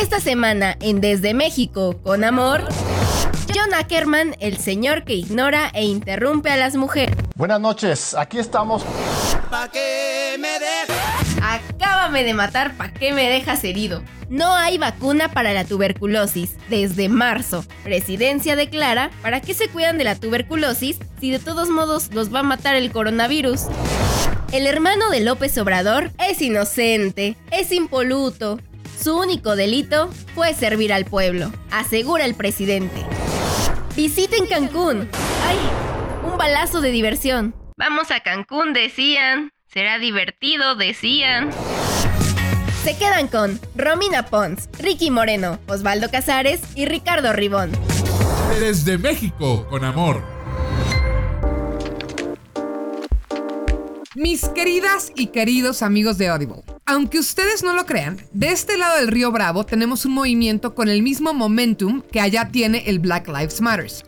Esta semana en Desde México con Amor, John Ackerman, el señor que ignora e interrumpe a las mujeres. Buenas noches, aquí estamos. Acábame de matar, ¿pa' qué me dejas herido? No hay vacuna para la tuberculosis desde marzo. Presidencia declara, ¿para qué se cuidan de la tuberculosis si de todos modos los va a matar el coronavirus? El hermano de López Obrador es inocente, es impoluto, su único delito fue servir al pueblo, asegura el presidente. Visiten Cancún. ¡Ay! Un balazo de diversión. Vamos a Cancún, decían. Será divertido, decían. Se quedan con Romina Pons, Ricky Moreno, Osvaldo Casares y Ricardo Ribón. Desde México con amor. Mis queridas y queridos amigos de Audible, aunque ustedes no lo crean, de este lado del río Bravo tenemos un movimiento con el mismo momentum que allá tiene el Black Lives Matters.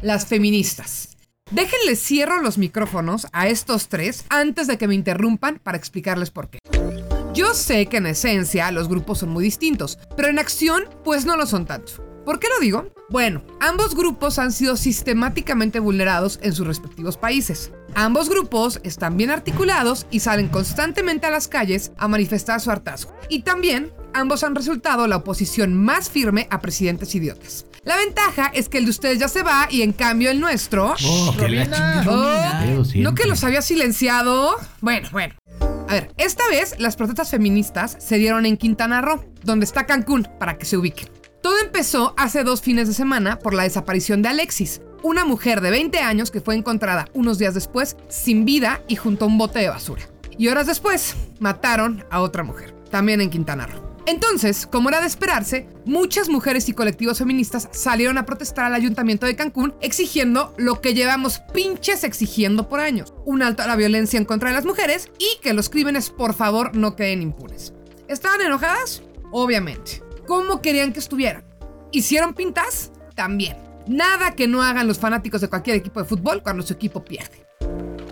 Las feministas. Déjenles cierro los micrófonos a estos tres antes de que me interrumpan para explicarles por qué. Yo sé que en esencia los grupos son muy distintos, pero en acción pues no lo son tanto. ¿Por qué lo digo? Bueno, ambos grupos han sido sistemáticamente vulnerados en sus respectivos países. Ambos grupos están bien articulados y salen constantemente a las calles a manifestar su hartazgo. Y también ambos han resultado la oposición más firme a presidentes idiotas. La ventaja es que el de ustedes ya se va y en cambio el nuestro... Oh, que la Oh. ¿No que los había silenciado? Bueno, bueno. A ver, esta vez las protestas feministas se dieron en Quintana Roo, donde está Cancún, para que se ubiquen. Todo empezó hace dos fines de semana por la desaparición de Alexis, una mujer de 20 años que fue encontrada unos días después sin vida y junto a un bote de basura. Y horas después mataron a otra mujer, también en Quintana Roo. Entonces, como era de esperarse, muchas mujeres y colectivos feministas salieron a protestar al ayuntamiento de Cancún exigiendo lo que llevamos pinches exigiendo por años, un alto a la violencia en contra de las mujeres y que los crímenes por favor no queden impunes. ¿Estaban enojadas? Obviamente. ¿Cómo querían que estuvieran? ¿Hicieron pintas? También. Nada que no hagan los fanáticos de cualquier equipo de fútbol cuando su equipo pierde.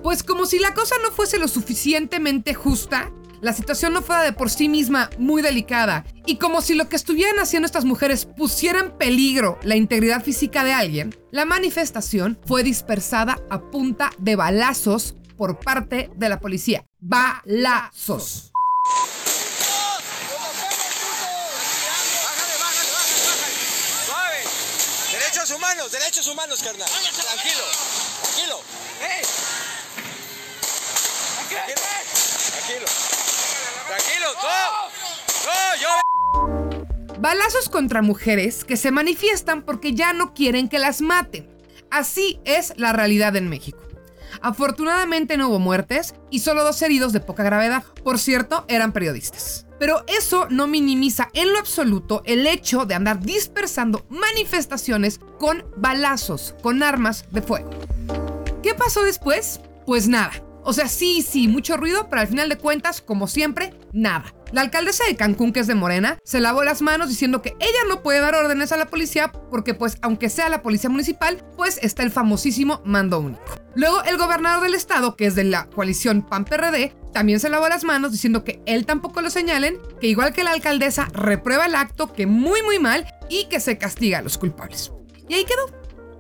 Pues como si la cosa no fuese lo suficientemente justa, la situación no fuera de por sí misma muy delicada, y como si lo que estuvieran haciendo estas mujeres pusiera en peligro la integridad física de alguien, la manifestación fue dispersada a punta de balazos por parte de la policía. Balazos. Derechos humanos, derechos humanos, carnal. Tranquilo, tranquilo. Tranquilo. Tranquilo. Tranquilo, no. No, yo. Balazos contra mujeres que se manifiestan porque ya no quieren que las maten. Así es la realidad en México. Afortunadamente no hubo muertes y solo dos heridos de poca gravedad. Por cierto, eran periodistas. Pero eso no minimiza en lo absoluto el hecho de andar dispersando manifestaciones con balazos, con armas de fuego. ¿Qué pasó después? Pues nada. O sea, sí, sí, mucho ruido, pero al final de cuentas, como siempre, nada. La alcaldesa de Cancún, que es de Morena, se lavó las manos diciendo que ella no puede dar órdenes a la policía porque pues aunque sea la policía municipal, pues está el famosísimo mando único. Luego el gobernador del estado, que es de la coalición PAN-PRD, también se lavó las manos diciendo que él tampoco lo señalen, que igual que la alcaldesa reprueba el acto, que muy muy mal y que se castiga a los culpables. Y ahí quedó.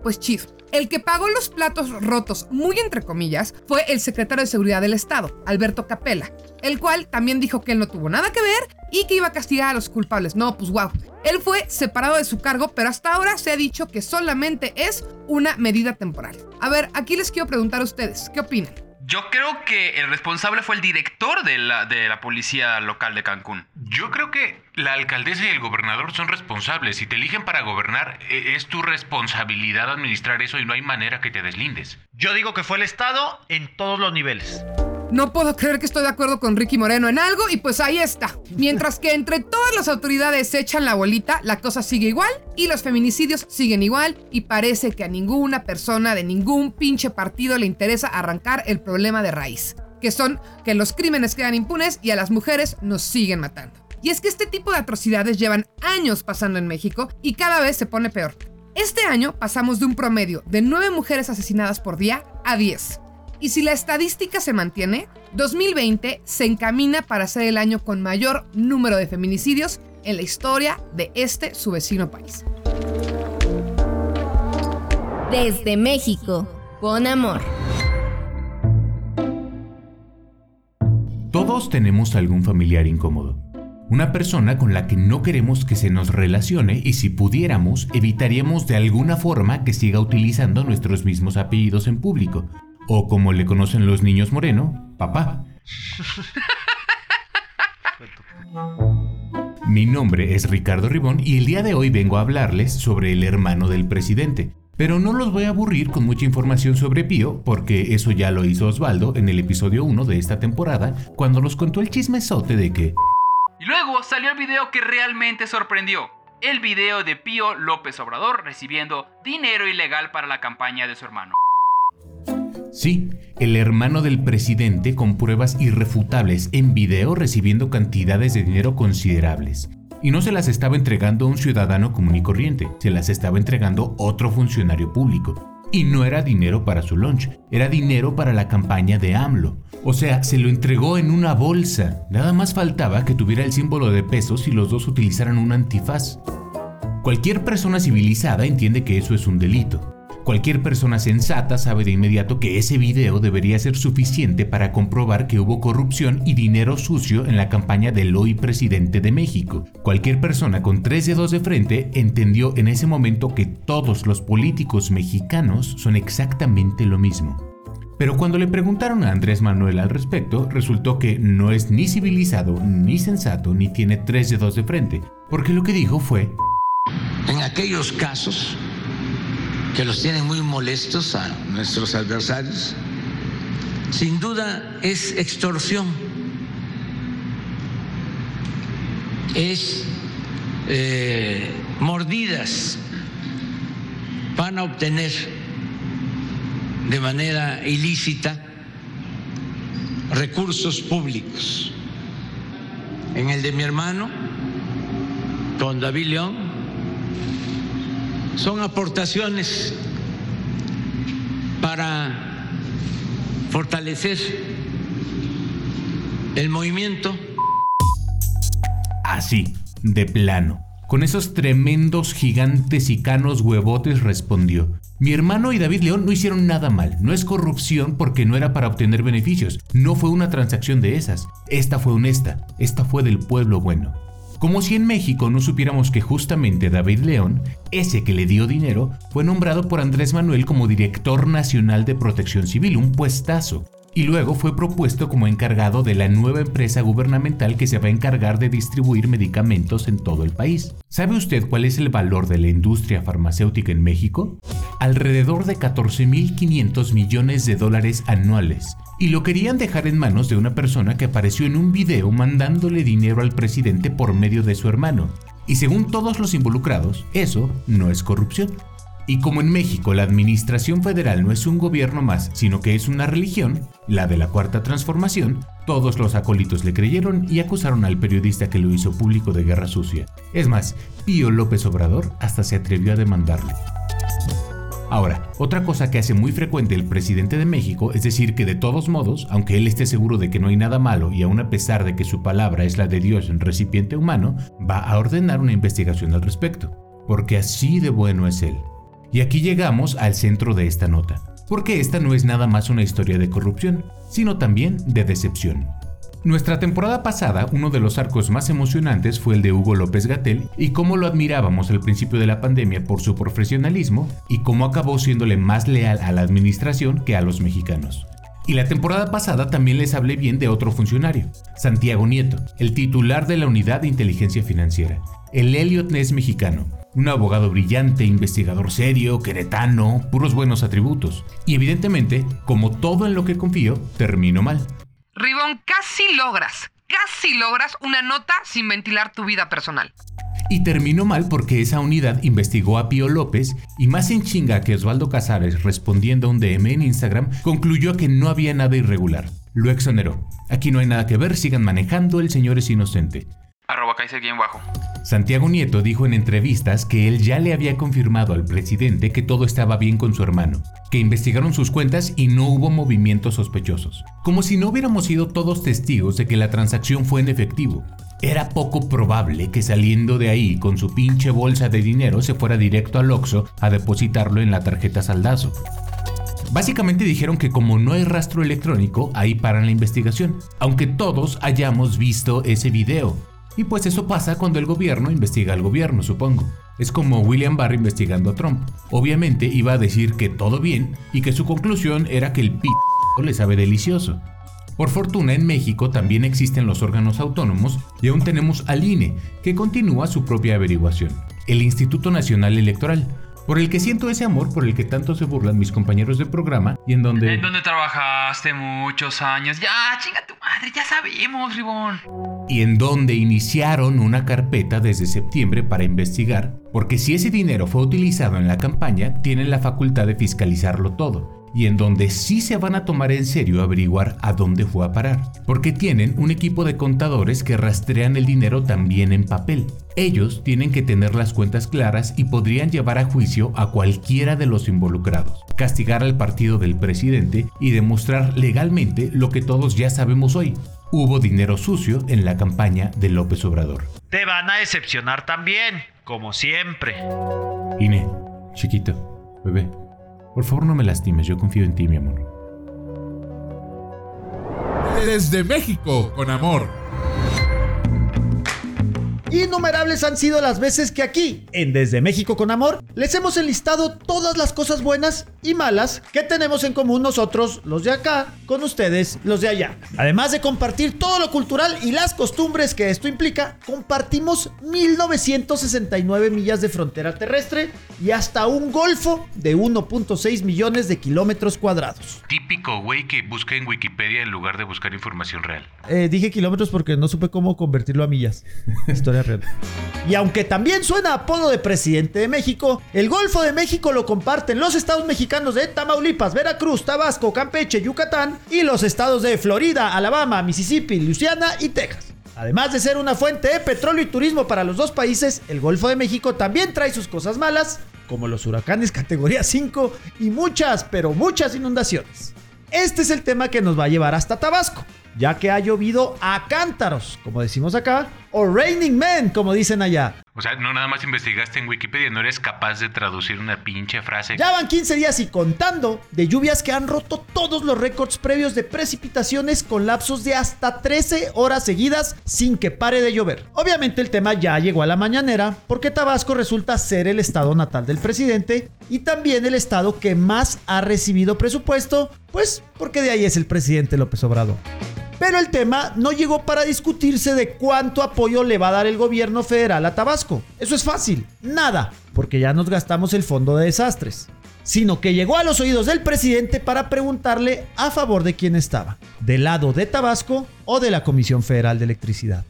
Pues chido. El que pagó los platos rotos, muy entre comillas, fue el secretario de Seguridad del Estado, Alberto Capella, el cual también dijo que él no tuvo nada que ver y que iba a castigar a los culpables. No, pues wow. Él fue separado de su cargo, pero hasta ahora se ha dicho que solamente es una medida temporal. A ver, aquí les quiero preguntar a ustedes, ¿qué opinan? Yo creo que el responsable fue el director de la, de la policía local de Cancún. Yo creo que la alcaldesa y el gobernador son responsables. Si te eligen para gobernar, e- es tu responsabilidad administrar eso y no hay manera que te deslindes. Yo digo que fue el Estado en todos los niveles. No puedo creer que estoy de acuerdo con Ricky Moreno en algo y pues ahí está. Mientras que entre todas las autoridades se echan la bolita, la cosa sigue igual y los feminicidios siguen igual y parece que a ninguna persona de ningún pinche partido le interesa arrancar el problema de raíz, que son que los crímenes quedan impunes y a las mujeres nos siguen matando. Y es que este tipo de atrocidades llevan años pasando en México y cada vez se pone peor. Este año pasamos de un promedio de 9 mujeres asesinadas por día a 10. Y si la estadística se mantiene, 2020 se encamina para ser el año con mayor número de feminicidios en la historia de este su vecino país. Desde México, con amor. Todos tenemos algún familiar incómodo. Una persona con la que no queremos que se nos relacione y si pudiéramos evitaríamos de alguna forma que siga utilizando nuestros mismos apellidos en público. O como le conocen los niños moreno, papá. Mi nombre es Ricardo Ribón y el día de hoy vengo a hablarles sobre el hermano del presidente. Pero no los voy a aburrir con mucha información sobre Pío, porque eso ya lo hizo Osvaldo en el episodio 1 de esta temporada, cuando nos contó el chismesote de que Y luego salió el video que realmente sorprendió. El video de Pío López Obrador recibiendo dinero ilegal para la campaña de su hermano. Sí, el hermano del presidente con pruebas irrefutables en video recibiendo cantidades de dinero considerables. Y no se las estaba entregando a un ciudadano común y corriente, se las estaba entregando otro funcionario público. Y no era dinero para su lunch, era dinero para la campaña de AMLO. O sea, se lo entregó en una bolsa. Nada más faltaba que tuviera el símbolo de pesos y los dos utilizaran un antifaz. Cualquier persona civilizada entiende que eso es un delito. Cualquier persona sensata sabe de inmediato que ese video debería ser suficiente para comprobar que hubo corrupción y dinero sucio en la campaña del hoy presidente de México. Cualquier persona con tres dedos de frente entendió en ese momento que todos los políticos mexicanos son exactamente lo mismo. Pero cuando le preguntaron a Andrés Manuel al respecto, resultó que no es ni civilizado, ni sensato, ni tiene tres dedos de frente, porque lo que dijo fue... En aquellos casos que los tienen muy molestos a nuestros adversarios, sin duda es extorsión, es eh, mordidas, van a obtener de manera ilícita recursos públicos. En el de mi hermano, con David León, son aportaciones para fortalecer el movimiento. Así, de plano. Con esos tremendos gigantes y canos huevotes respondió. Mi hermano y David León no hicieron nada mal. No es corrupción porque no era para obtener beneficios. No fue una transacción de esas. Esta fue honesta. Esta fue del pueblo bueno. Como si en México no supiéramos que justamente David León, ese que le dio dinero, fue nombrado por Andrés Manuel como director nacional de protección civil, un puestazo. Y luego fue propuesto como encargado de la nueva empresa gubernamental que se va a encargar de distribuir medicamentos en todo el país. ¿Sabe usted cuál es el valor de la industria farmacéutica en México? Alrededor de 14.500 millones de dólares anuales y lo querían dejar en manos de una persona que apareció en un video mandándole dinero al presidente por medio de su hermano. Y según todos los involucrados, eso no es corrupción. Y como en México la administración federal no es un gobierno más, sino que es una religión, la de la Cuarta Transformación, todos los acólitos le creyeron y acusaron al periodista que lo hizo público de guerra sucia. Es más, Pío López Obrador hasta se atrevió a demandarle. Ahora, otra cosa que hace muy frecuente el presidente de México es decir que de todos modos, aunque él esté seguro de que no hay nada malo y aun a pesar de que su palabra es la de Dios en recipiente humano, va a ordenar una investigación al respecto, porque así de bueno es él. Y aquí llegamos al centro de esta nota, porque esta no es nada más una historia de corrupción, sino también de decepción. Nuestra temporada pasada, uno de los arcos más emocionantes fue el de Hugo López Gatel y cómo lo admirábamos al principio de la pandemia por su profesionalismo y cómo acabó siéndole más leal a la administración que a los mexicanos. Y la temporada pasada también les hablé bien de otro funcionario, Santiago Nieto, el titular de la Unidad de Inteligencia Financiera, el Elliot Ness mexicano, un abogado brillante, investigador serio, queretano, puros buenos atributos. Y evidentemente, como todo en lo que confío, termino mal. Ribón, casi logras, casi logras una nota sin ventilar tu vida personal. Y terminó mal porque esa unidad investigó a Pío López y más en chinga que Osvaldo Casares respondiendo a un DM en Instagram concluyó que no había nada irregular. Lo exoneró. Aquí no hay nada que ver, sigan manejando, el señor es inocente. Arroba. Santiago Nieto dijo en entrevistas que él ya le había confirmado al presidente que todo estaba bien con su hermano, que investigaron sus cuentas y no hubo movimientos sospechosos. Como si no hubiéramos sido todos testigos de que la transacción fue en efectivo. Era poco probable que saliendo de ahí con su pinche bolsa de dinero se fuera directo al Oxxo a depositarlo en la tarjeta saldazo. Básicamente dijeron que como no hay rastro electrónico, ahí paran la investigación, aunque todos hayamos visto ese video. Y pues eso pasa cuando el gobierno investiga al gobierno, supongo. Es como William Barr investigando a Trump. Obviamente iba a decir que todo bien y que su conclusión era que el p le sabe delicioso. Por fortuna en México también existen los órganos autónomos y aún tenemos al INE, que continúa su propia averiguación. El Instituto Nacional Electoral, por el que siento ese amor por el que tanto se burlan mis compañeros de programa y en donde... En donde trabajaste muchos años. Ya, chinga tu madre, ya sabemos, Ribón. Y en donde iniciaron una carpeta desde septiembre para investigar, porque si ese dinero fue utilizado en la campaña, tienen la facultad de fiscalizarlo todo y en donde sí se van a tomar en serio averiguar a dónde fue a parar, porque tienen un equipo de contadores que rastrean el dinero también en papel. Ellos tienen que tener las cuentas claras y podrían llevar a juicio a cualquiera de los involucrados, castigar al partido del presidente y demostrar legalmente lo que todos ya sabemos hoy. Hubo dinero sucio en la campaña de López Obrador. Te van a decepcionar también, como siempre. Ine, chiquito, bebé, por favor no me lastimes, yo confío en ti, mi amor. Desde México, con amor. Innumerables han sido las veces que aquí, en Desde México con Amor, les hemos enlistado todas las cosas buenas y malas que tenemos en común nosotros, los de acá, con ustedes, los de allá. Además de compartir todo lo cultural y las costumbres que esto implica, compartimos 1969 millas de frontera terrestre y hasta un golfo de 1.6 millones de kilómetros cuadrados. Típico güey que busca en Wikipedia en lugar de buscar información real. Eh, dije kilómetros porque no supe cómo convertirlo a millas. Historia real. Y aunque también suena apodo de presidente de México, el Golfo de México lo comparten los estados mexicanos de Tamaulipas, Veracruz, Tabasco, Campeche, Yucatán y los estados de Florida, Alabama, Mississippi, Luisiana y Texas. Además de ser una fuente de petróleo y turismo para los dos países, el Golfo de México también trae sus cosas malas, como los huracanes categoría 5 y muchas, pero muchas inundaciones. Este es el tema que nos va a llevar hasta Tabasco, ya que ha llovido a cántaros, como decimos acá, o raining men, como dicen allá. O sea, no nada más investigaste en Wikipedia, no eres capaz de traducir una pinche frase. Ya van 15 días y contando de lluvias que han roto todos los récords previos de precipitaciones con lapsos de hasta 13 horas seguidas sin que pare de llover. Obviamente el tema ya llegó a la mañanera porque Tabasco resulta ser el estado natal del presidente y también el estado que más ha recibido presupuesto, pues porque de ahí es el presidente López Obrador. Pero el tema no llegó para discutirse de cuánto apoyo le va a dar el gobierno federal a Tabasco. Eso es fácil, nada, porque ya nos gastamos el fondo de desastres. Sino que llegó a los oídos del presidente para preguntarle a favor de quién estaba, del lado de Tabasco o de la Comisión Federal de Electricidad.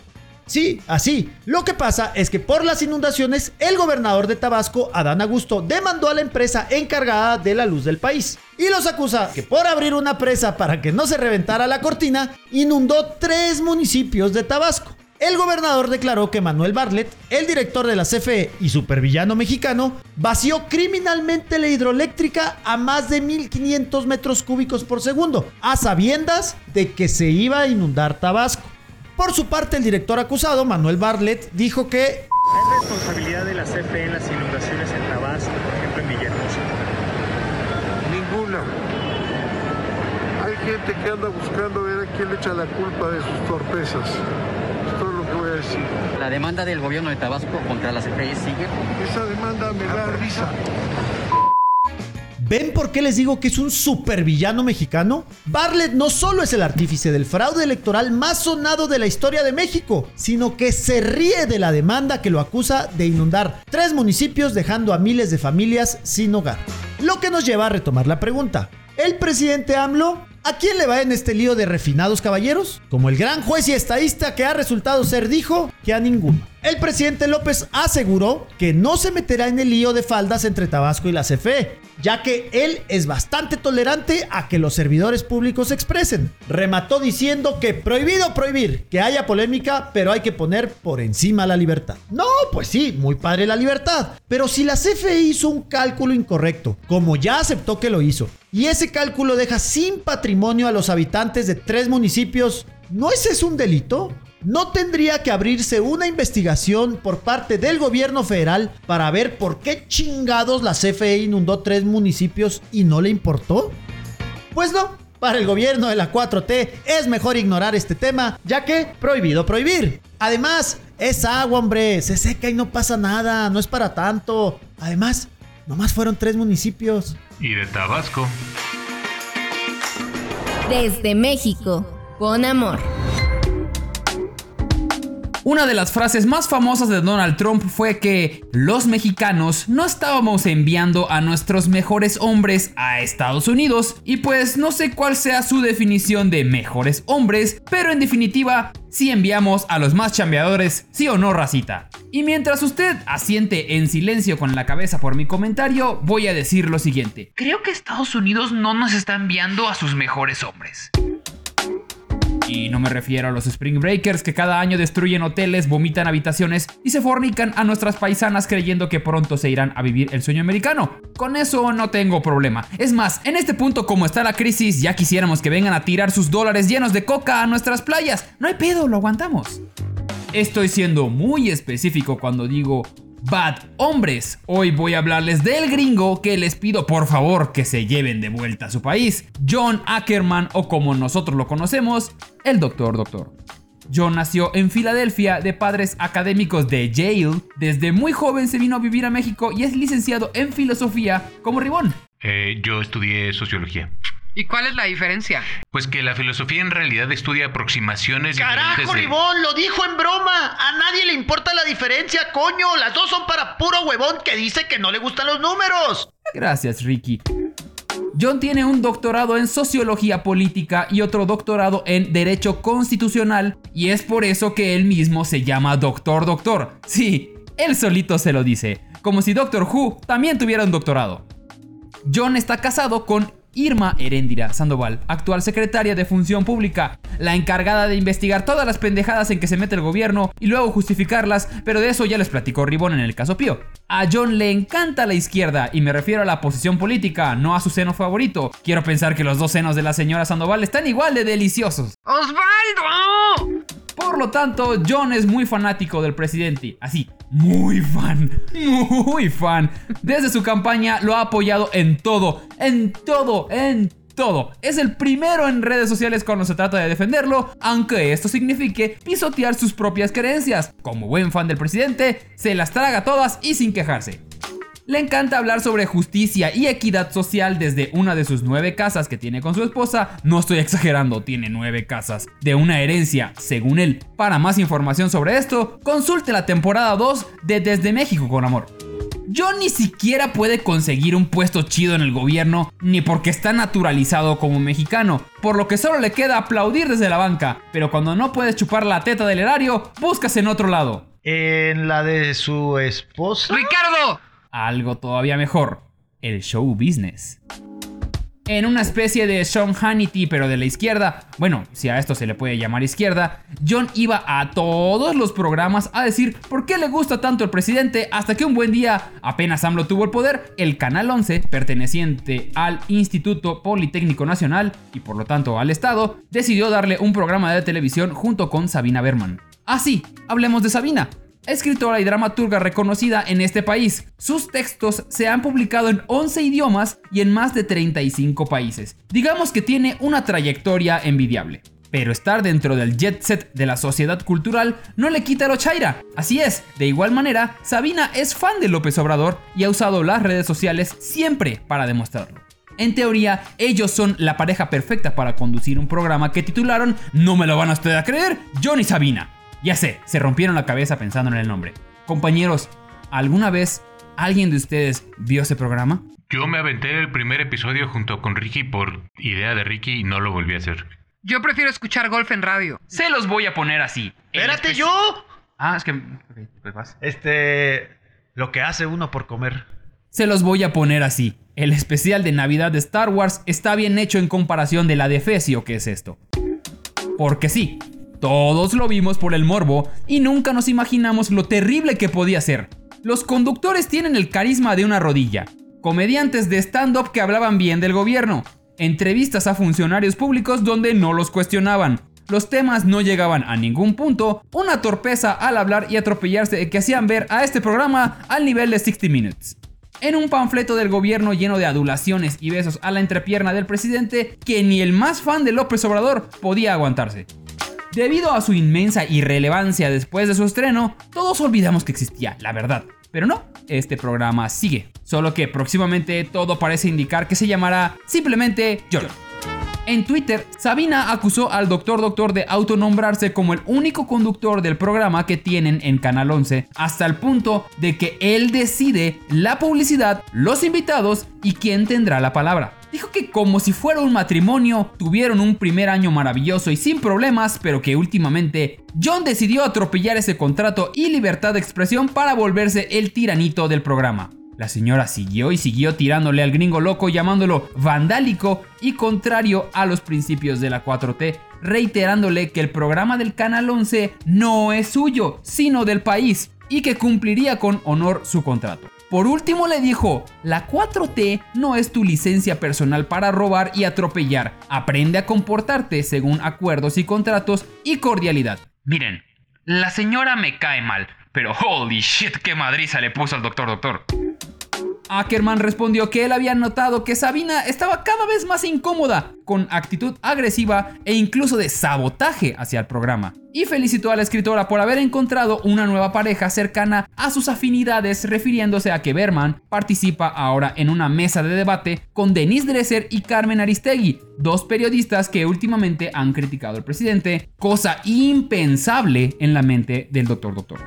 Sí, así. Lo que pasa es que por las inundaciones, el gobernador de Tabasco, Adán Augusto, demandó a la empresa encargada de la luz del país y los acusa que por abrir una presa para que no se reventara la cortina, inundó tres municipios de Tabasco. El gobernador declaró que Manuel Bartlett, el director de la CFE y supervillano mexicano, vació criminalmente la hidroeléctrica a más de 1500 metros cúbicos por segundo, a sabiendas de que se iba a inundar Tabasco. Por su parte, el director acusado, Manuel Bartlett, dijo que ¿Hay responsabilidad de la CFE en las inundaciones en Tabasco, por ejemplo en Villahermosa? Ninguna. Hay gente que anda buscando ver a quién le echa la culpa de sus torpezas. Es todo lo que voy a decir. ¿La demanda del gobierno de Tabasco contra la CFE sigue? Esa demanda me da risa. ¿Ven por qué les digo que es un supervillano mexicano? Bartlett no solo es el artífice del fraude electoral más sonado de la historia de México, sino que se ríe de la demanda que lo acusa de inundar tres municipios dejando a miles de familias sin hogar. Lo que nos lleva a retomar la pregunta. ¿El presidente AMLO ¿A quién le va en este lío de refinados caballeros? Como el gran juez y estadista que ha resultado ser dijo que a ninguno. El presidente López aseguró que no se meterá en el lío de faldas entre Tabasco y la CFE, ya que él es bastante tolerante a que los servidores públicos se expresen. Remató diciendo que prohibido prohibir que haya polémica, pero hay que poner por encima la libertad. No, pues sí, muy padre la libertad, pero si la CFE hizo un cálculo incorrecto, como ya aceptó que lo hizo, y ese cálculo deja sin patrimonio a los habitantes de tres municipios, ¿no ese es un delito? ¿No tendría que abrirse una investigación por parte del gobierno federal para ver por qué chingados la CFE inundó tres municipios y no le importó? Pues no, para el gobierno de la 4T es mejor ignorar este tema, ya que prohibido prohibir. Además, es agua, hombre, se seca y no pasa nada, no es para tanto. Además, nomás fueron tres municipios. Y de Tabasco. Desde México, con amor. Una de las frases más famosas de Donald Trump fue que los mexicanos no estábamos enviando a nuestros mejores hombres a Estados Unidos y pues no sé cuál sea su definición de mejores hombres, pero en definitiva si enviamos a los más chambeadores, sí o no racita. Y mientras usted asiente en silencio con la cabeza por mi comentario, voy a decir lo siguiente. Creo que Estados Unidos no nos está enviando a sus mejores hombres. Y no me refiero a los Spring Breakers que cada año destruyen hoteles, vomitan habitaciones y se fornican a nuestras paisanas creyendo que pronto se irán a vivir el sueño americano. Con eso no tengo problema. Es más, en este punto como está la crisis, ya quisiéramos que vengan a tirar sus dólares llenos de coca a nuestras playas. No hay pedo, lo aguantamos. Estoy siendo muy específico cuando digo Bad Hombres. Hoy voy a hablarles del gringo que les pido por favor que se lleven de vuelta a su país. John Ackerman o como nosotros lo conocemos, el Doctor Doctor. John nació en Filadelfia de padres académicos de Yale. Desde muy joven se vino a vivir a México y es licenciado en filosofía como Ribón. Eh, yo estudié sociología. ¿Y cuál es la diferencia? Pues que la filosofía en realidad estudia aproximaciones ¡Carajo, de- Ribón! ¡Lo dijo en broma! A nadie le importa la diferencia, coño. Las dos son para puro huevón que dice que no le gustan los números. Gracias, Ricky. John tiene un doctorado en sociología política y otro doctorado en derecho constitucional y es por eso que él mismo se llama Doctor Doctor. Sí, él solito se lo dice, como si Doctor Who también tuviera un doctorado. John está casado con Irma Heréndira Sandoval, actual secretaria de Función Pública, la encargada de investigar todas las pendejadas en que se mete el gobierno y luego justificarlas, pero de eso ya les platicó Ribón en el caso Pío. A John le encanta la izquierda y me refiero a la posición política, no a su seno favorito. Quiero pensar que los dos senos de la señora Sandoval están igual de deliciosos. ¡Osvaldo! Por lo tanto, John es muy fanático del presidente. Así, muy fan. Muy fan. Desde su campaña lo ha apoyado en todo. En todo. En todo. Es el primero en redes sociales cuando se trata de defenderlo, aunque esto signifique pisotear sus propias creencias. Como buen fan del presidente, se las traga todas y sin quejarse. Le encanta hablar sobre justicia y equidad social desde una de sus nueve casas que tiene con su esposa. No estoy exagerando, tiene nueve casas. De una herencia, según él. Para más información sobre esto, consulte la temporada 2 de Desde México con Amor. John ni siquiera puede conseguir un puesto chido en el gobierno, ni porque está naturalizado como mexicano, por lo que solo le queda aplaudir desde la banca, pero cuando no puedes chupar la teta del erario, buscas en otro lado. En la de su esposa. ¡Ricardo! Algo todavía mejor, el show business. En una especie de Sean Hannity, pero de la izquierda, bueno, si a esto se le puede llamar izquierda, John iba a todos los programas a decir por qué le gusta tanto el presidente, hasta que un buen día, apenas AMLO tuvo el poder, el Canal 11, perteneciente al Instituto Politécnico Nacional y por lo tanto al Estado, decidió darle un programa de televisión junto con Sabina Berman. Así, hablemos de Sabina, escritora y dramaturga reconocida en este país. Sus textos se han publicado en 11 idiomas y en más de 35 países. Digamos que tiene una trayectoria envidiable. Pero estar dentro del jet set de la sociedad cultural no le quita lo chaira. Así es, de igual manera, Sabina es fan de López Obrador y ha usado las redes sociales siempre para demostrarlo. En teoría, ellos son la pareja perfecta para conducir un programa que titularon No me lo van a ustedes a creer, John y Sabina. Ya sé, se rompieron la cabeza pensando en el nombre. Compañeros, ¿alguna vez alguien de ustedes vio ese programa? Yo me aventé el primer episodio junto con Ricky por idea de Ricky y no lo volví a hacer. Yo prefiero escuchar golf en radio. Se los voy a poner así. Espérate, yo. Ah, es que... ok, pues vas. Este. Lo que hace uno por comer. Se los voy a poner así. El especial de Navidad de Star Wars está bien hecho en comparación de la de Fecio que es esto. Porque sí, todos lo vimos por el morbo y nunca nos imaginamos lo terrible que podía ser. Los conductores tienen el carisma de una rodilla. Comediantes de stand-up que hablaban bien del gobierno. Entrevistas a funcionarios públicos donde no los cuestionaban. Los temas no llegaban a ningún punto. Una torpeza al hablar y atropellarse que hacían ver a este programa al nivel de 60 Minutes en un panfleto del gobierno lleno de adulaciones y besos a la entrepierna del presidente que ni el más fan de López Obrador podía aguantarse. Debido a su inmensa irrelevancia después de su estreno, todos olvidamos que existía, la verdad. Pero no, este programa sigue. Solo que próximamente todo parece indicar que se llamará simplemente John. En Twitter, Sabina acusó al Doctor Doctor de autonombrarse como el único conductor del programa que tienen en Canal 11, hasta el punto de que él decide la publicidad, los invitados y quién tendrá la palabra. Dijo que como si fuera un matrimonio, tuvieron un primer año maravilloso y sin problemas, pero que últimamente John decidió atropellar ese contrato y libertad de expresión para volverse el tiranito del programa. La señora siguió y siguió tirándole al gringo loco llamándolo vandálico y contrario a los principios de la 4T, reiterándole que el programa del Canal 11 no es suyo, sino del país, y que cumpliría con honor su contrato. Por último le dijo, la 4T no es tu licencia personal para robar y atropellar, aprende a comportarte según acuerdos y contratos y cordialidad. Miren, la señora me cae mal, pero holy shit, qué madriza le puso al doctor doctor. Ackerman respondió que él había notado que Sabina estaba cada vez más incómoda, con actitud agresiva e incluso de sabotaje hacia el programa. Y felicitó a la escritora por haber encontrado una nueva pareja cercana a sus afinidades, refiriéndose a que Berman participa ahora en una mesa de debate con Denise Dresser y Carmen Aristegui, dos periodistas que últimamente han criticado al presidente, cosa impensable en la mente del doctor doctor.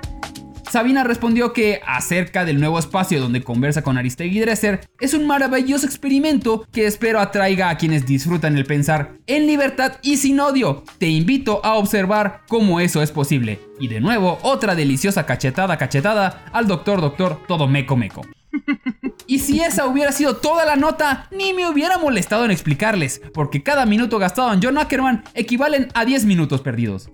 Sabina respondió que acerca del nuevo espacio donde conversa con Aristegui Dresser es un maravilloso experimento que espero atraiga a quienes disfrutan el pensar en libertad y sin odio. Te invito a observar cómo eso es posible. Y de nuevo, otra deliciosa cachetada cachetada al doctor doctor todo meco meco. Y si esa hubiera sido toda la nota, ni me hubiera molestado en explicarles, porque cada minuto gastado en John Ackerman equivalen a 10 minutos perdidos.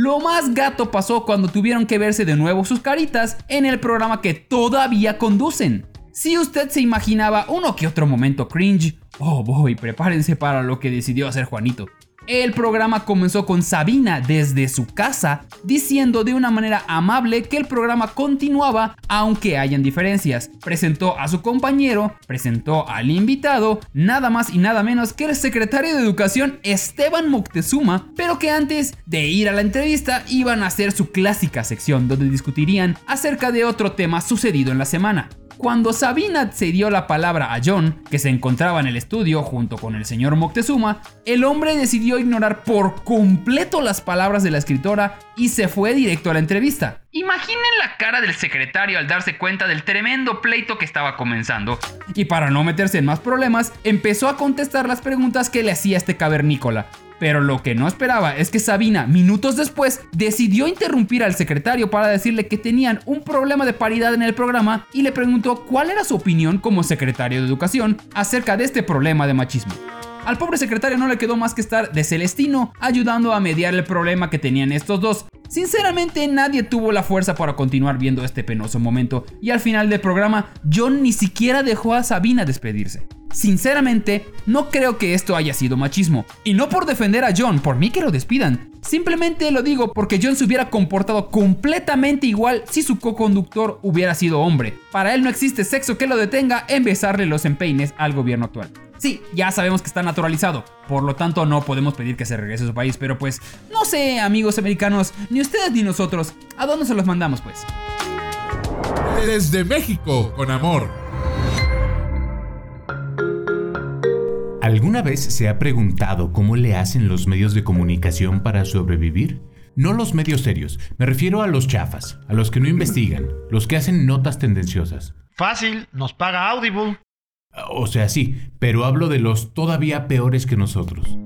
Lo más gato pasó cuando tuvieron que verse de nuevo sus caritas en el programa que todavía conducen. Si usted se imaginaba uno que otro momento cringe, oh boy, prepárense para lo que decidió hacer Juanito. El programa comenzó con Sabina desde su casa diciendo de una manera amable que el programa continuaba aunque hayan diferencias. Presentó a su compañero, presentó al invitado, nada más y nada menos que el secretario de Educación Esteban Moctezuma, pero que antes de ir a la entrevista iban a hacer su clásica sección donde discutirían acerca de otro tema sucedido en la semana. Cuando Sabina cedió la palabra a John, que se encontraba en el estudio junto con el señor Moctezuma, el hombre decidió ignorar por completo las palabras de la escritora y se fue directo a la entrevista. Imaginen la cara del secretario al darse cuenta del tremendo pleito que estaba comenzando. Y para no meterse en más problemas, empezó a contestar las preguntas que le hacía este cavernícola. Pero lo que no esperaba es que Sabina, minutos después, decidió interrumpir al secretario para decirle que tenían un problema de paridad en el programa y le preguntó cuál era su opinión como secretario de educación acerca de este problema de machismo. Al pobre secretario no le quedó más que estar de Celestino ayudando a mediar el problema que tenían estos dos. Sinceramente nadie tuvo la fuerza para continuar viendo este penoso momento y al final del programa John ni siquiera dejó a Sabina despedirse. Sinceramente, no creo que esto haya sido machismo. Y no por defender a John, por mí que lo despidan. Simplemente lo digo porque John se hubiera comportado completamente igual si su co-conductor hubiera sido hombre. Para él no existe sexo que lo detenga en besarle los empeines al gobierno actual. Sí, ya sabemos que está naturalizado, por lo tanto no podemos pedir que se regrese a su país, pero pues, no sé, amigos americanos, ni ustedes ni nosotros, ¿a dónde se los mandamos pues? Desde México, con amor. ¿Alguna vez se ha preguntado cómo le hacen los medios de comunicación para sobrevivir? No los medios serios, me refiero a los chafas, a los que no investigan, los que hacen notas tendenciosas. Fácil, nos paga Audible. O sea, sí, pero hablo de los todavía peores que nosotros.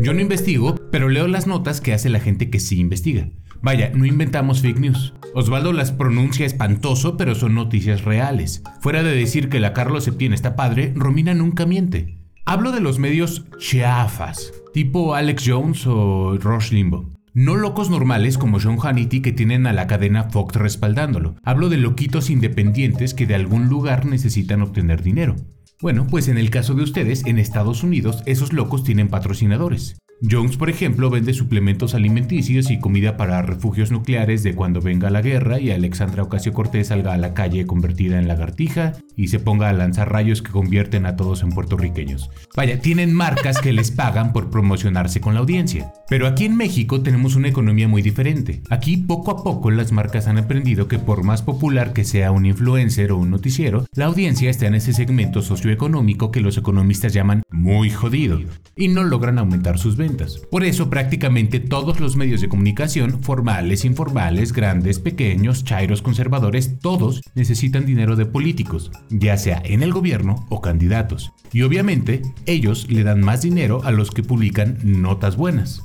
Yo no investigo, pero leo las notas que hace la gente que sí investiga. Vaya, no inventamos fake news. Osvaldo las pronuncia espantoso, pero son noticias reales. Fuera de decir que la Carlos Septién está padre, Romina nunca miente. Hablo de los medios chafas, tipo Alex Jones o Rush Limbo. No locos normales como John Hannity que tienen a la cadena Fox respaldándolo. Hablo de loquitos independientes que de algún lugar necesitan obtener dinero. Bueno, pues en el caso de ustedes, en Estados Unidos, esos locos tienen patrocinadores. Jones, por ejemplo, vende suplementos alimenticios y comida para refugios nucleares de cuando venga la guerra y Alexandra Ocasio Cortés salga a la calle convertida en lagartija y se ponga a lanzar rayos que convierten a todos en puertorriqueños. Vaya, tienen marcas que les pagan por promocionarse con la audiencia. Pero aquí en México tenemos una economía muy diferente. Aquí poco a poco las marcas han aprendido que por más popular que sea un influencer o un noticiero, la audiencia está en ese segmento socioeconómico que los economistas llaman muy jodido y no logran aumentar sus ventas. Por eso prácticamente todos los medios de comunicación, formales, informales, grandes, pequeños, chairos, conservadores, todos necesitan dinero de políticos, ya sea en el gobierno o candidatos. Y obviamente ellos le dan más dinero a los que publican notas buenas.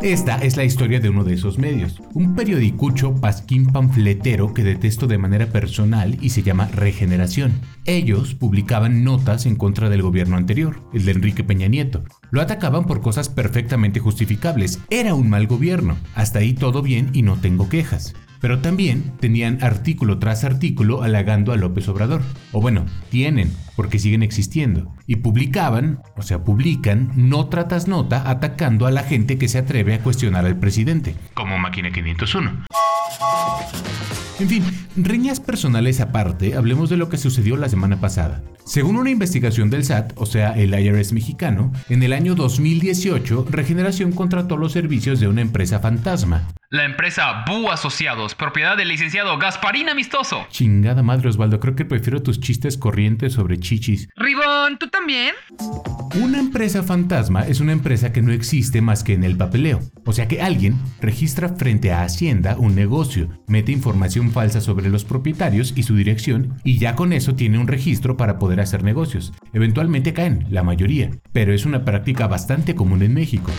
Esta es la historia de uno de esos medios, un periodicucho pasquín panfletero que detesto de manera personal y se llama Regeneración. Ellos publicaban notas en contra del gobierno anterior, el de Enrique Peña Nieto. Lo atacaban por cosas perfectamente justificables. Era un mal gobierno. Hasta ahí todo bien y no tengo quejas pero también tenían artículo tras artículo halagando a López Obrador. O bueno, tienen, porque siguen existiendo. Y publicaban, o sea, publican nota tras nota atacando a la gente que se atreve a cuestionar al presidente. Como Máquina 501. En fin, riñas personales aparte, hablemos de lo que sucedió la semana pasada. Según una investigación del SAT, o sea, el IRS mexicano, en el año 2018, Regeneración contrató los servicios de una empresa fantasma. La empresa Bu Asociados, propiedad del licenciado Gasparín Amistoso. Chingada madre Osvaldo, creo que prefiero tus chistes corrientes sobre chichis. Ribón, ¿tú también? Una empresa fantasma es una empresa que no existe más que en el papeleo. O sea que alguien registra frente a Hacienda un negocio, mete información falsa sobre los propietarios y su dirección y ya con eso tiene un registro para poder hacer negocios. Eventualmente caen, la mayoría, pero es una práctica bastante común en México.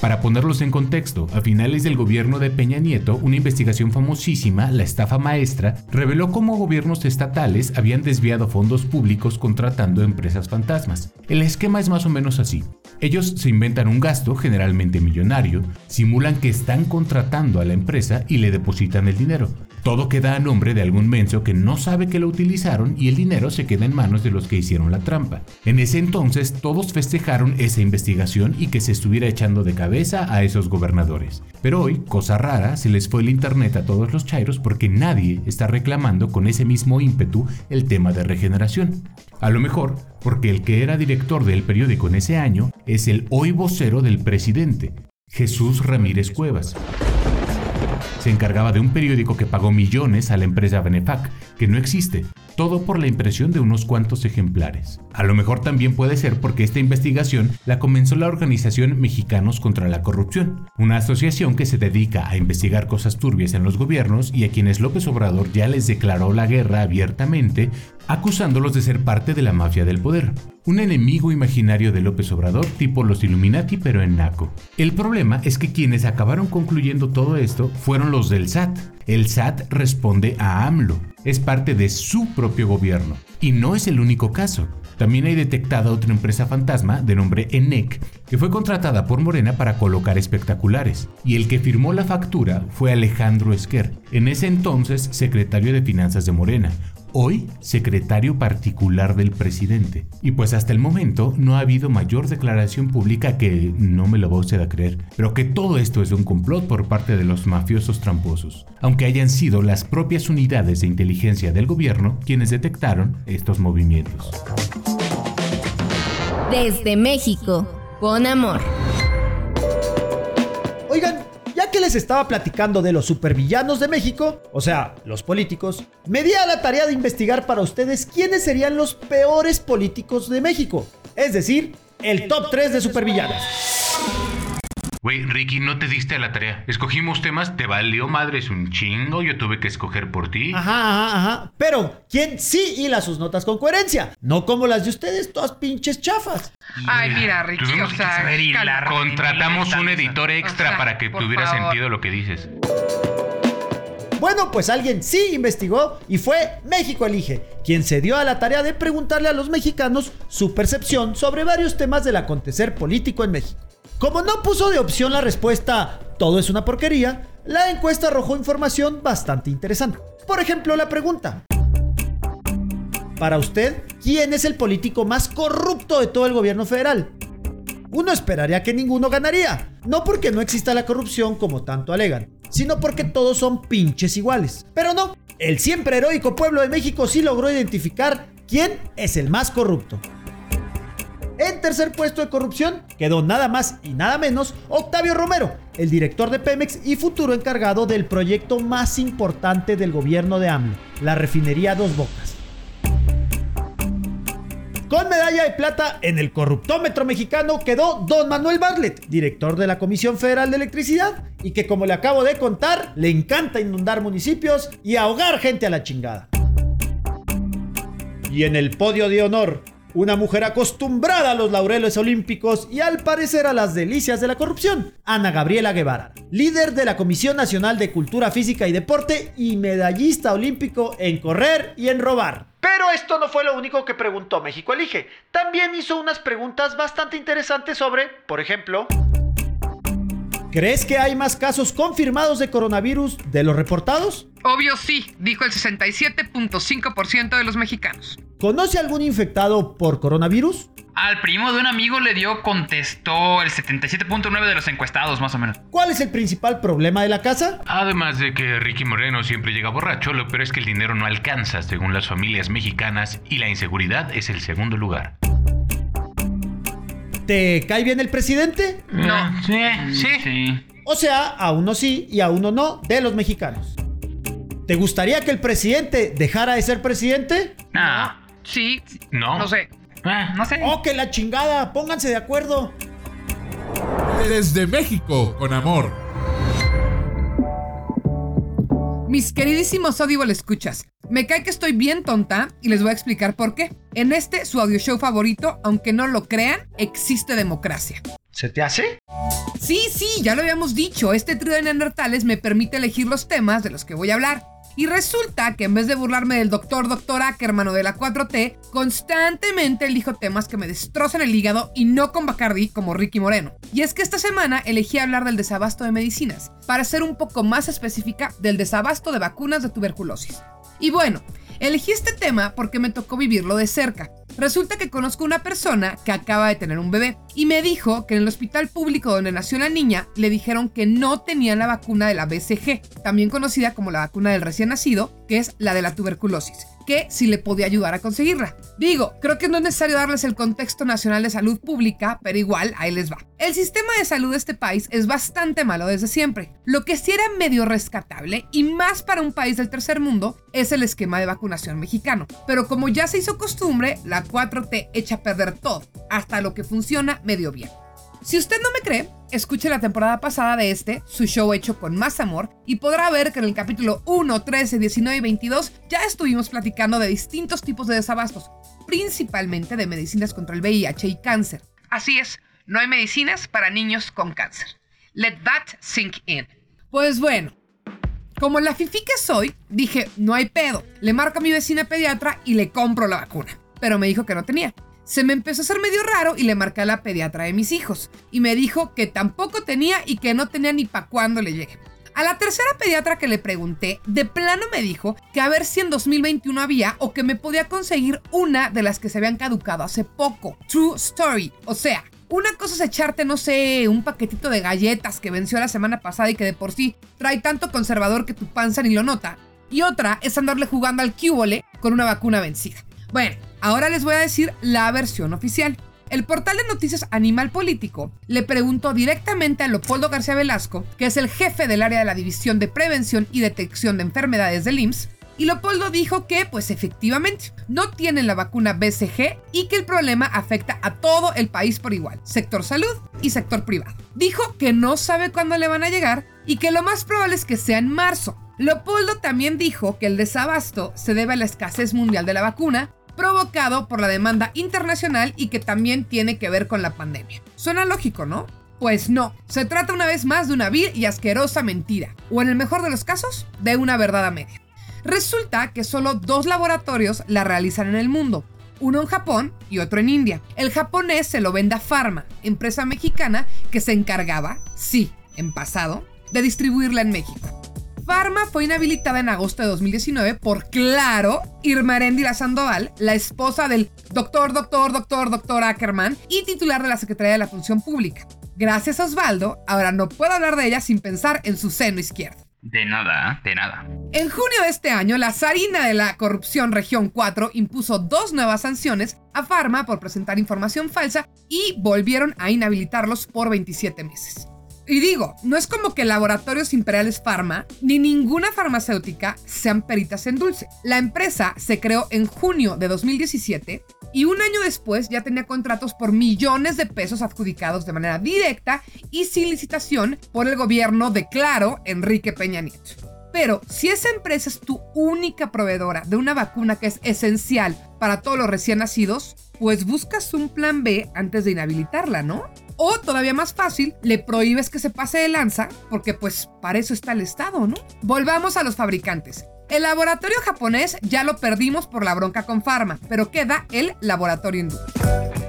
Para ponerlos en contexto, a finales del gobierno de Peña Nieto, una investigación famosísima, la estafa maestra, reveló cómo gobiernos estatales habían desviado fondos públicos contratando empresas fantasmas. El esquema es más o menos así. Ellos se inventan un gasto, generalmente millonario, simulan que están contratando a la empresa y le depositan el dinero. Todo queda a nombre de algún menso que no sabe que lo utilizaron y el dinero se queda en manos de los que hicieron la trampa. En ese entonces todos festejaron esa investigación y que se estuviera echando de cabeza a esos gobernadores. Pero hoy, cosa rara, se les fue el internet a todos los chairos porque nadie está reclamando con ese mismo ímpetu el tema de regeneración. A lo mejor porque el que era director del periódico en ese año es el hoy vocero del presidente, Jesús Ramírez Cuevas se encargaba de un periódico que pagó millones a la empresa Benefac, que no existe, todo por la impresión de unos cuantos ejemplares. A lo mejor también puede ser porque esta investigación la comenzó la organización Mexicanos contra la Corrupción, una asociación que se dedica a investigar cosas turbias en los gobiernos y a quienes López Obrador ya les declaró la guerra abiertamente, acusándolos de ser parte de la mafia del poder. Un enemigo imaginario de López Obrador tipo los Illuminati pero en Naco. El problema es que quienes acabaron concluyendo todo esto fueron los del SAT. El SAT responde a AMLO, es parte de su propio gobierno. Y no es el único caso. También hay detectada otra empresa fantasma de nombre ENEC, que fue contratada por Morena para colocar espectaculares, y el que firmó la factura fue Alejandro Esquer, en ese entonces secretario de Finanzas de Morena, hoy secretario particular del presidente. Y pues hasta el momento no ha habido mayor declaración pública que no me lo va usted a creer, pero que todo esto es un complot por parte de los mafiosos tramposos, aunque hayan sido las propias unidades de inteligencia del gobierno quienes detectaron estos movimientos. Desde México, con amor. Que les estaba platicando de los supervillanos de México, o sea, los políticos, me di a la tarea de investigar para ustedes quiénes serían los peores políticos de México. Es decir, el top 3 de supervillanos. Güey, Ricky, no te diste a la tarea. Escogimos temas, te valió madres un chingo, yo tuve que escoger por ti. Ajá, ajá, ajá. Pero, ¿quién sí hila sus notas con coherencia? No como las de ustedes, todas pinches chafas. Ay, mira, Ricky, Tuvimos o que sea, saber hilar. calma. Contratamos un editor extra O sea, para que tuviera favor. sentido lo que dices. Bueno, pues alguien sí investigó y fue México Elige, quien se dio a la tarea de preguntarle a los mexicanos su percepción sobre varios temas del acontecer político en México. Como no puso de opción la respuesta todo es una porquería, la encuesta arrojó información bastante interesante. Por ejemplo, la pregunta. Para usted, ¿quién es el político más corrupto de todo el gobierno federal? Uno esperaría que ninguno ganaría, no porque no exista la corrupción como tanto alegan, sino porque todos son pinches iguales. Pero no, el siempre heroico pueblo de México sí logró identificar quién es el más corrupto. En tercer puesto de corrupción quedó nada más y nada menos Octavio Romero, el director de Pemex y futuro encargado del proyecto más importante del gobierno de AMLO, la refinería Dos Bocas. Con medalla de plata en el corruptómetro mexicano quedó Don Manuel Bartlett, director de la Comisión Federal de Electricidad, y que como le acabo de contar, le encanta inundar municipios y ahogar gente a la chingada. Y en el podio de honor, una mujer acostumbrada a los laureles olímpicos y al parecer a las delicias de la corrupción, Ana Gabriela Guevara, líder de la Comisión Nacional de Cultura Física y Deporte y medallista olímpico en correr y en robar. Pero esto no fue lo único que preguntó México Elige. También hizo unas preguntas bastante interesantes sobre, por ejemplo, ¿crees que hay más casos confirmados de coronavirus de los reportados? Obvio sí, dijo el 67.5% de los mexicanos. ¿Conoce algún infectado por coronavirus? Al primo de un amigo le dio, contestó el 77.9 de los encuestados, más o menos. ¿Cuál es el principal problema de la casa? Además de que Ricky Moreno siempre llega borracho, lo peor es que el dinero no alcanza según las familias mexicanas y la inseguridad es el segundo lugar. ¿Te cae bien el presidente? No. Sí, sí. Sí. O sea, a uno sí y a uno no de los mexicanos. ¿Te gustaría que el presidente dejara de ser presidente? Nah. Sí, No. no sé. Eh, no sé. ¡Oh, que la chingada! Pónganse de acuerdo. Desde México, con amor. Mis queridísimos Audible escuchas, me cae que estoy bien tonta y les voy a explicar por qué. En este, su audio show favorito, aunque no lo crean, existe democracia. ¿Se te hace? Sí, sí, ya lo habíamos dicho, este trío de neandertales me permite elegir los temas de los que voy a hablar. Y resulta que en vez de burlarme del doctor doctor Ackerman o de la 4T, constantemente elijo temas que me destrozan el hígado y no con Bacardi como Ricky Moreno. Y es que esta semana elegí hablar del desabasto de medicinas, para ser un poco más específica del desabasto de vacunas de tuberculosis. Y bueno, elegí este tema porque me tocó vivirlo de cerca. Resulta que conozco una persona que acaba de tener un bebé y me dijo que en el hospital público donde nació la niña le dijeron que no tenían la vacuna de la BCG, también conocida como la vacuna del recién nacido, que es la de la tuberculosis, que si le podía ayudar a conseguirla. Digo, creo que no es necesario darles el contexto nacional de salud pública, pero igual ahí les va. El sistema de salud de este país es bastante malo desde siempre. Lo que sí era medio rescatable y más para un país del tercer mundo es el esquema de vacunación mexicano. Pero como ya se hizo costumbre, la 4T echa a perder todo, hasta lo que funciona medio bien. Si usted no me cree, escuche la temporada pasada de este, su show hecho con más amor, y podrá ver que en el capítulo 1, 13, 19 y 22 ya estuvimos platicando de distintos tipos de desabastos, principalmente de medicinas contra el VIH y cáncer. Así es, no hay medicinas para niños con cáncer. Let that sink in. Pues bueno, como la fifi que soy, dije, no hay pedo. Le marco a mi vecina pediatra y le compro la vacuna. Pero me dijo que no tenía. Se me empezó a hacer medio raro y le marqué a la pediatra de mis hijos. Y me dijo que tampoco tenía y que no tenía ni para cuándo le llegue. A la tercera pediatra que le pregunté, de plano me dijo que a ver si en 2021 había o que me podía conseguir una de las que se habían caducado hace poco. True story. O sea, una cosa es echarte, no sé, un paquetito de galletas que venció la semana pasada y que de por sí trae tanto conservador que tu panza ni lo nota. Y otra es andarle jugando al cúbole con una vacuna vencida. Bueno, ahora les voy a decir la versión oficial. El portal de noticias Animal Político le preguntó directamente a Leopoldo García Velasco, que es el jefe del área de la División de Prevención y Detección de Enfermedades del IMSS, y Leopoldo dijo que, pues efectivamente, no tienen la vacuna BCG y que el problema afecta a todo el país por igual, sector salud y sector privado. Dijo que no sabe cuándo le van a llegar y que lo más probable es que sea en marzo. Leopoldo también dijo que el desabasto se debe a la escasez mundial de la vacuna, provocado por la demanda internacional y que también tiene que ver con la pandemia. Suena lógico, ¿no? Pues no, se trata una vez más de una vil y asquerosa mentira, o en el mejor de los casos, de una verdad a media. Resulta que solo dos laboratorios la realizan en el mundo, uno en Japón y otro en India. El japonés se lo vende a Pharma, empresa mexicana que se encargaba, sí, en pasado, de distribuirla en México. Pharma fue inhabilitada en agosto de 2019 por, claro, Irma Erendira Sandoval, la esposa del doctor, doctor, doctor, doctor Ackerman y titular de la Secretaría de la Función Pública. Gracias a Osvaldo, ahora no puedo hablar de ella sin pensar en su seno izquierdo. De nada, de nada. En junio de este año, la Sarina de la Corrupción Región 4 impuso dos nuevas sanciones a Pharma por presentar información falsa y volvieron a inhabilitarlos por 27 meses. Y digo, no es como que Laboratorios Imperiales Pharma ni ninguna farmacéutica sean peritas en dulce. La empresa se creó en junio de 2017 y un año después ya tenía contratos por millones de pesos adjudicados de manera directa y sin licitación por el gobierno de Claro, Enrique Peña Nieto. Pero si esa empresa es tu única proveedora de una vacuna que es esencial para todos los recién nacidos, pues buscas un plan B antes de inhabilitarla, ¿no? O todavía más fácil, le prohíbes que se pase de lanza, porque pues para eso está el Estado, ¿no? Volvamos a los fabricantes. El laboratorio japonés ya lo perdimos por la bronca con Pharma, pero queda el laboratorio hindú.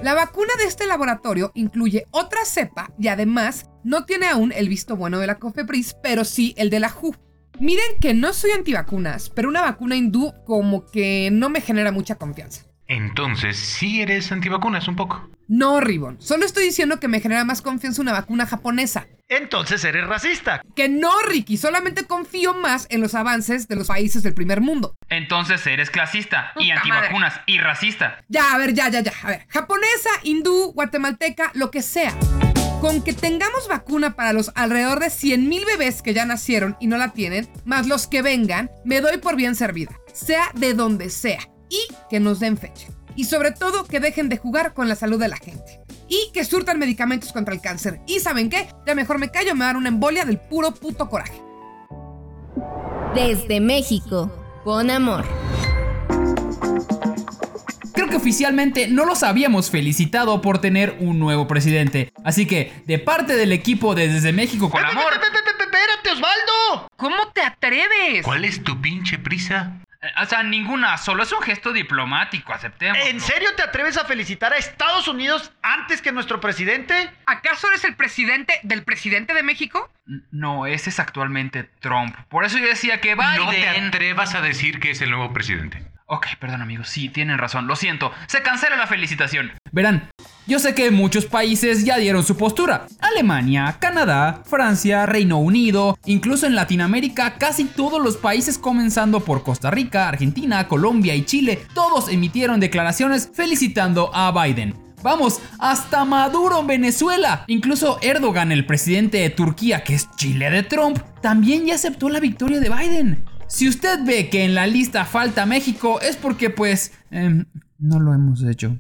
La vacuna de este laboratorio incluye otra cepa y además no tiene aún el visto bueno de la COFEPRIS, pero sí el de la WHO. Miren que no soy antivacunas, pero una vacuna hindú como que no me genera mucha confianza. Entonces, sí eres antivacunas un poco. No, Ribbon. Solo estoy diciendo que me genera más confianza una vacuna japonesa. Entonces eres racista. Que no, Ricky. Solamente confío más en los avances de los países del primer mundo. Entonces eres clasista y Puta antivacunas y racista. Ya, a ver, ya, ya, ya. A ver, japonesa, hindú, guatemalteca, lo que sea. Con que tengamos vacuna para los alrededor de 100.000 bebés que ya nacieron y no la tienen, más los que vengan, me doy por bien servida. Sea de donde sea. Y que nos den fecha. Y sobre todo que dejen de jugar con la salud de la gente. Y que surtan medicamentos contra el cáncer. Y ¿saben qué? Ya mejor me callo, me dan una embolia del puro puto coraje. Desde México, con amor. Creo que oficialmente no los habíamos felicitado por tener un nuevo presidente. Así que, de parte del equipo de Desde México con amor. ¡Espérate, Osvaldo! ¿Cómo te atreves? ¿Cuál es tu pinche prisa? O sea, ninguna, solo es un gesto diplomático, aceptemos. ¿En serio te atreves a felicitar a Estados Unidos antes que nuestro presidente? ¿Acaso eres el presidente del presidente de México? No, ese es actualmente Trump. Por eso yo decía que Biden... No te atrevas a decir que es el nuevo presidente. Ok, perdón amigos, sí, tienen razón, lo siento, se cancela la felicitación. Verán, yo sé que muchos países ya dieron su postura. Alemania, Canadá, Francia, Reino Unido, incluso en Latinoamérica, casi todos los países comenzando por Costa Rica, Argentina, Colombia y Chile, todos emitieron declaraciones felicitando a Biden. Vamos, hasta Maduro en Venezuela. Incluso Erdogan, el presidente de Turquía, que es Chile de Trump, también ya aceptó la victoria de Biden. Si usted ve que en la lista falta México, es porque pues... em, no lo hemos hecho.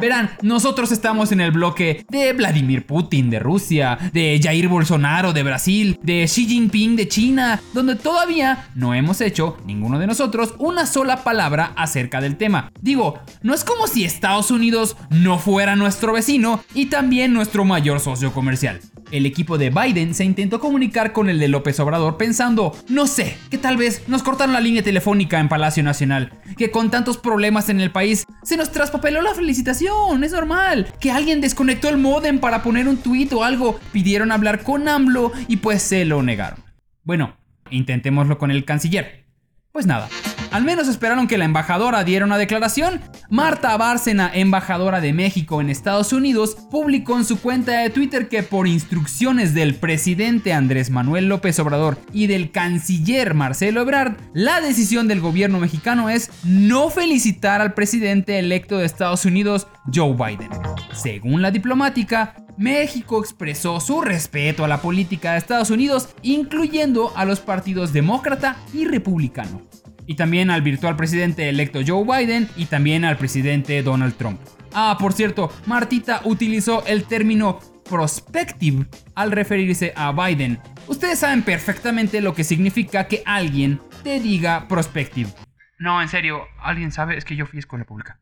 Verán, nosotros estamos en el bloque de Vladimir Putin de Rusia, de Jair Bolsonaro de Brasil, de Xi Jinping de China, donde todavía no hemos hecho, ninguno de nosotros, una sola palabra acerca del tema. Digo, no es como si Estados Unidos no fuera nuestro vecino y también nuestro mayor socio comercial. El equipo de Biden se intentó comunicar con el de López Obrador pensando, no sé, que tal vez nos cortaron la línea telefónica en Palacio Nacional, que con tantos problemas en el país se nos traspapeló la felicitación, es normal, que alguien desconectó el modem para poner un tuit o algo, pidieron hablar con AMLO y pues se lo negaron. Bueno, intentémoslo con el canciller. Pues nada, Al menos esperaron que la embajadora diera una declaración. Marta Bárcena, embajadora de México en Estados Unidos, publicó en su cuenta de Twitter que por instrucciones del presidente Andrés Manuel López Obrador y del canciller Marcelo Ebrard, la decisión del gobierno mexicano es no felicitar al presidente electo de Estados Unidos, Joe Biden. Según la diplomática, México expresó su respeto a la política de Estados Unidos, incluyendo a los partidos demócrata y republicano. Y también al virtual presidente electo Joe Biden y también al presidente Donald Trump. Ah, por cierto, Martita utilizó el término prospective al referirse a Biden. Ustedes saben perfectamente lo que significa que alguien te diga prospective. No, en serio, ¿alguien sabe? Es que yo fui a escuela pública.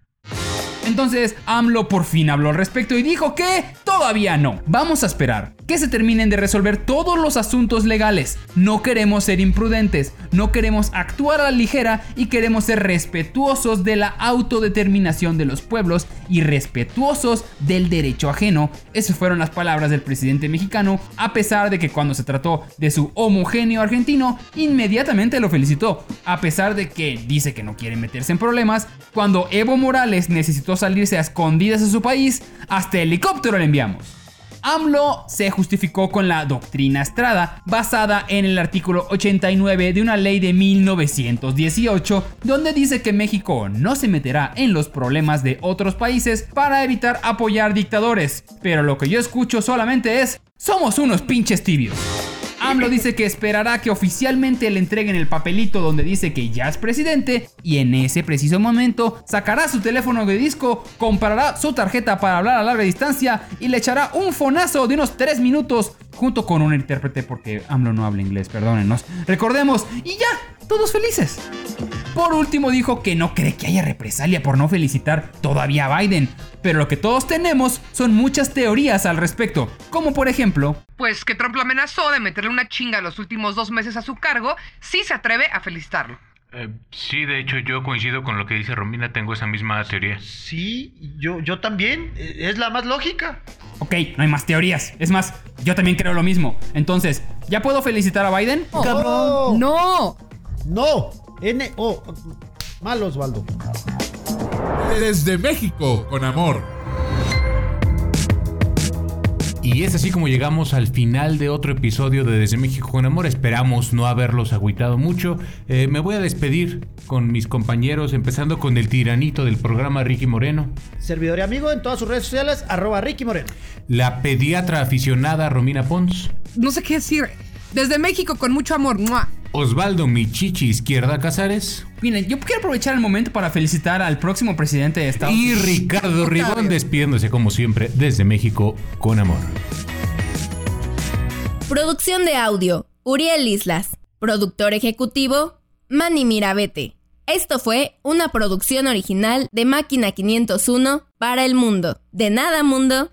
Entonces, AMLO por fin habló al respecto y dijo que todavía no. Vamos a esperar que se terminen de resolver todos los asuntos legales. No queremos ser imprudentes, no queremos actuar a la ligera y queremos ser respetuosos de la autodeterminación de los pueblos y respetuosos del derecho ajeno. Esas fueron las palabras del presidente mexicano, a pesar de que cuando se trató de su homogéneo argentino, inmediatamente lo felicitó, a pesar de que dice que no quiere meterse en problemas, cuando Evo Morales necesitó salirse a escondidas de su país, hasta helicóptero le enviamos. AMLO se justificó con la doctrina Estrada, basada en el artículo 89 de una ley de 1918, donde dice que México no se meterá en los problemas de otros países para evitar apoyar dictadores. Pero lo que yo escucho solamente es, somos unos pinches tibios. AMLO dice que esperará que oficialmente le entreguen el papelito donde dice que ya es presidente y en ese preciso momento sacará su teléfono de disco, comprará su tarjeta para hablar a larga distancia y le echará un fonazo de unos 3 minutos junto con un intérprete porque AMLO no habla inglés, perdónenos. Recordemos y ya, todos felices. Por último dijo que no cree que haya represalia por no felicitar todavía a Biden, pero lo que todos tenemos son muchas teorías al respecto, como por ejemplo... Pues que Trump lo amenazó de meterle una chinga los últimos dos meses a su cargo si se atreve a felicitarlo. Eh, sí, de hecho yo coincido con lo que dice Romina, tengo esa misma teoría. Sí, yo, yo también, eh, es la más lógica. Ok, no hay más teorías. Es más, yo también creo lo mismo. Entonces, ¿ya puedo felicitar a Biden? ¡Cabrón! ¡No! ¡No! N-O. Mal Osvaldo. Desde México, con amor. Y es así como llegamos al final de otro episodio de Desde México con Amor. Esperamos no haberlos agüitado mucho. Eh, me voy a despedir con mis compañeros, empezando con el tiranito del programa Ricky Moreno. Servidor y amigo en todas sus redes sociales, arroba Ricky Moreno. La pediatra aficionada Romina Pons. No sé qué decir. Desde México con mucho amor. ¡Mua! Osvaldo Michichi Izquierda Casares. Miren, yo quiero aprovechar el momento para felicitar al próximo presidente de Estados Y Unidos. Ricardo Ribón despidiéndose como siempre desde México con amor. Producción de audio, Uriel Islas. Productor ejecutivo, Manny Mirabete. Esto fue una producción original de Máquina 501 para el mundo. De nada, mundo.